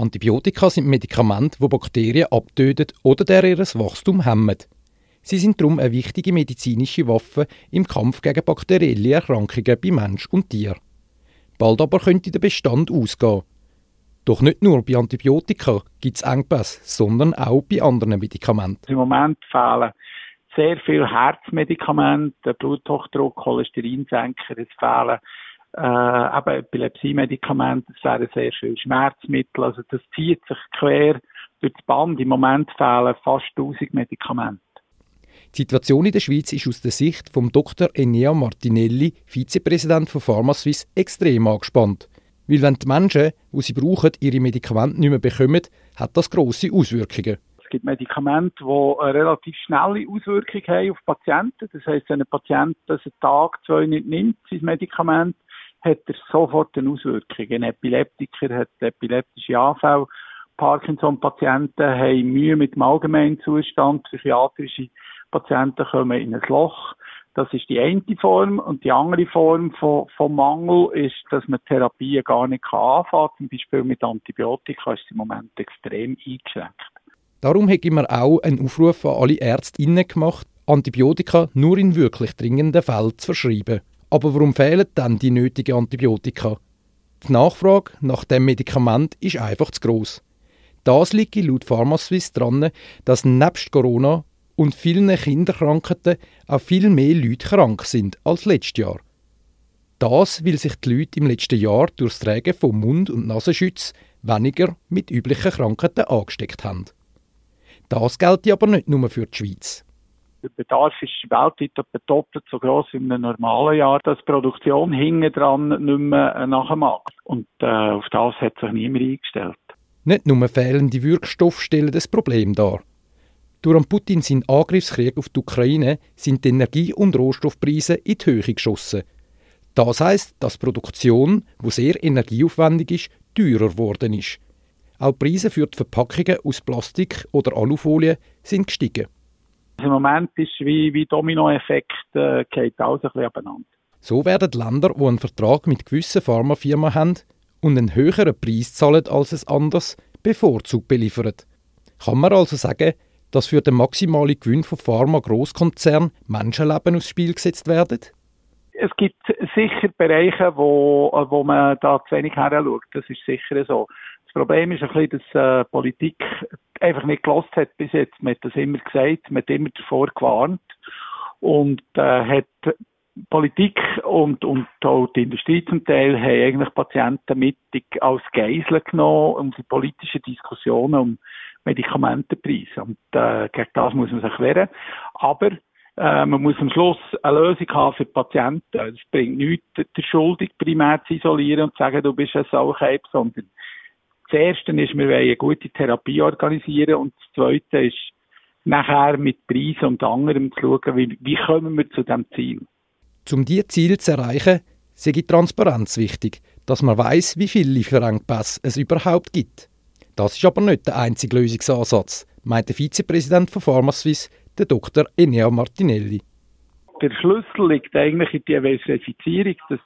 Antibiotika sind Medikamente, die Bakterien abtöten oder der ihr Wachstum hemmen. Sie sind darum eine wichtige medizinische Waffe im Kampf gegen bakterielle Erkrankungen bei Mensch und Tier. Bald aber könnte der Bestand ausgehen. Doch nicht nur bei Antibiotika gibt es Engpässe, sondern auch bei anderen Medikamenten. Im Moment fehlen sehr viele Herzmedikamente, Bluthochdruck, Cholesterinsenker, es fehlen äh, eben Epilepsie-Medikamente, es wären sehr viele Schmerzmittel, also das zieht sich quer durch das Band. Im Moment fehlen fast 1000 Medikamente. Die Situation in der Schweiz ist aus der Sicht von Dr. Enea Martinelli, Vizepräsident von PharmaSuisse, extrem angespannt. Weil wenn die Menschen, die sie brauchen, ihre Medikamente nicht mehr bekommen, hat das grosse Auswirkungen. Es gibt Medikamente, die eine relativ schnelle Auswirkung haben auf Patienten. Das heisst, wenn ein Patient das einen Tag, zwei nicht nimmt, sein Medikament, hat er sofort eine Auswirkung. Ein Epileptiker hat epileptische Anfälle. Parkinson-Patienten haben Mühe mit dem allgemeinen Zustand. Psychiatrische Patienten kommen in ein Loch. Das ist die eine Form. Und die andere Form von, von Mangel ist, dass man Therapien gar nicht anfangen kann. Zum Beispiel mit Antibiotika ist es im Moment extrem eingeschränkt. Darum hat immer auch einen Aufruf an alle Ärztinnen gemacht, Antibiotika nur in wirklich dringenden Fällen zu verschreiben. Aber warum fehlen dann die nötigen Antibiotika? Die Nachfrage nach dem Medikament ist einfach zu gross. Das liegt laut PharmaSuisse daran, dass nebst Corona und vielen Kinderkrankheiten auch viel mehr Leute krank sind als letztes Jahr. Das, weil sich die Leute im letzten Jahr durch das Tragen von Mund- und Nasenschutz weniger mit üblichen Krankheiten angesteckt haben. Das gilt aber nicht nur für die Schweiz. Der Bedarf ist weltweit etwa doppelt so groß wie in einem normalen Jahr, dass die Produktion hinten dran nicht mehr nachmacht. Und äh, auf das hat sich niemand eingestellt. Nicht nur fehlende Wirkstoffe stellen das Problem dar. Durch Putin seinen Angriffskrieg auf die Ukraine sind die Energie- und Rohstoffpreise in die Höhe geschossen. Das heißt, dass die Produktion, wo sehr energieaufwendig ist, teurer geworden ist. Auch die Preise für die Verpackungen aus Plastik oder Alufolie sind gestiegen. Im Moment ist wie, wie Dominoeffekt, äh, geht alles ein bisschen abeinander. So werden Länder, die einen Vertrag mit gewissen Pharmafirmen haben und einen höheren Preis zahlen als es anders, bevorzugt beliefert. Kann man also sagen, dass für den maximalen Gewinn von Pharma-Grosskonzernen Menschenleben aufs Spiel gesetzt werden? Es gibt sicher Bereiche, wo, wo man da zu wenig her schaut. Das ist sicher so. Das Problem ist ein bisschen, dass äh, Politik einfach nicht gelost hat bis jetzt. Man hat das immer gesagt, man hat immer davor gewarnt und äh, hat Politik und, und auch die Industrie zum Teil haben eigentlich Patienten mittig als Geisel genommen, um die politischen Diskussionen um Medikamentenpreise. Und äh, gegen das muss man sich wehren. Aber äh, man muss am Schluss eine Lösung haben für die Patienten. Es bringt nichts, der Schuldig primär zu isolieren und zu sagen, du bist ein Sauerkeib, sondern das Erste ist, wir wollen eine gute Therapie organisieren und das Zweite ist, nachher mit Preisen und anderem zu schauen, wie, wie kommen wir zu diesem Ziel. Um diese Ziele zu erreichen, sei Transparenz wichtig, dass man weiß, wie viele Lieferengpässe es überhaupt gibt. Das ist aber nicht der einzige Lösungsansatz, meint der Vizepräsident von PharmaSuisse, der Dr. Enea Martinelli. Der Schlüssel liegt eigentlich in der Diversifizierung, dass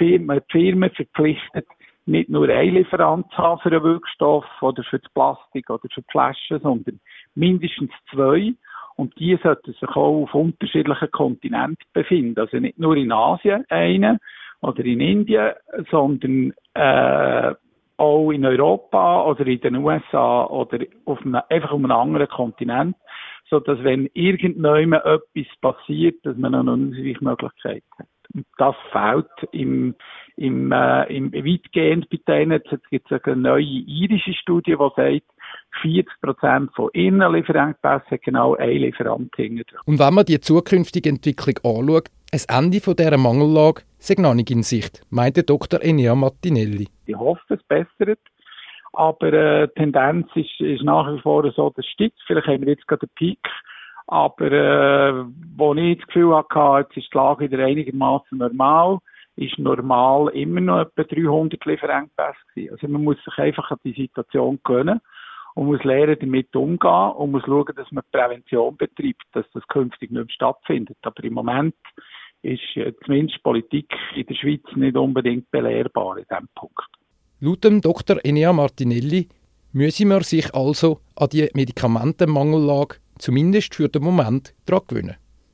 die Firmen, die Firmen verpflichtet, nicht nur ein Lieferant zu haben für einen Wirkstoff oder für das Plastik oder für die Flaschen, sondern mindestens zwei. Und die sollten sich auch auf unterschiedlichen Kontinenten befinden. Also nicht nur in Asien eine oder in Indien, sondern äh, auch in Europa oder in den USA oder auf einem, einfach auf einem anderen Kontinent, so dass wenn irgendjemand etwas passiert, dass man eine Ausweichmöglichkeit hat. Und das fehlt im, im, äh, im weitgehend bei denen. Jetzt gibt es eine neue irische Studie, die sagt, 40 Prozent von ihren Lieferengpässen hat genau ein Lieferant hinter. Und wenn man die zukünftige Entwicklung anschaut, ein Ende von dieser Mangellage sei noch nicht in Sicht, meinte Dr. Enea Martinelli. Ich hoffe, es bessert. Aber äh, die Tendenz ist, ist nach wie vor so, dass es steigt. Vielleicht haben wir jetzt gerade einen Peak. Aber äh, wo ich das Gefühl hatte, jetzt ist die Lage wieder einigermaßen normal, ist normal immer noch etwa 300 Lieferengpässe gewesen. Also man muss sich einfach an die Situation gewöhnen und muss lernen, damit umgehen und muss schauen, dass man Prävention betreibt, dass das künftig nicht mehr stattfindet. Aber im Moment ist äh, zumindest Politik in der Schweiz nicht unbedingt belehrbar in diesem Punkt. Laut dem Dr. Enea Martinelli müsse man sich also an die Medikamentenmangellage zumindest für den Moment daran gewöhnen.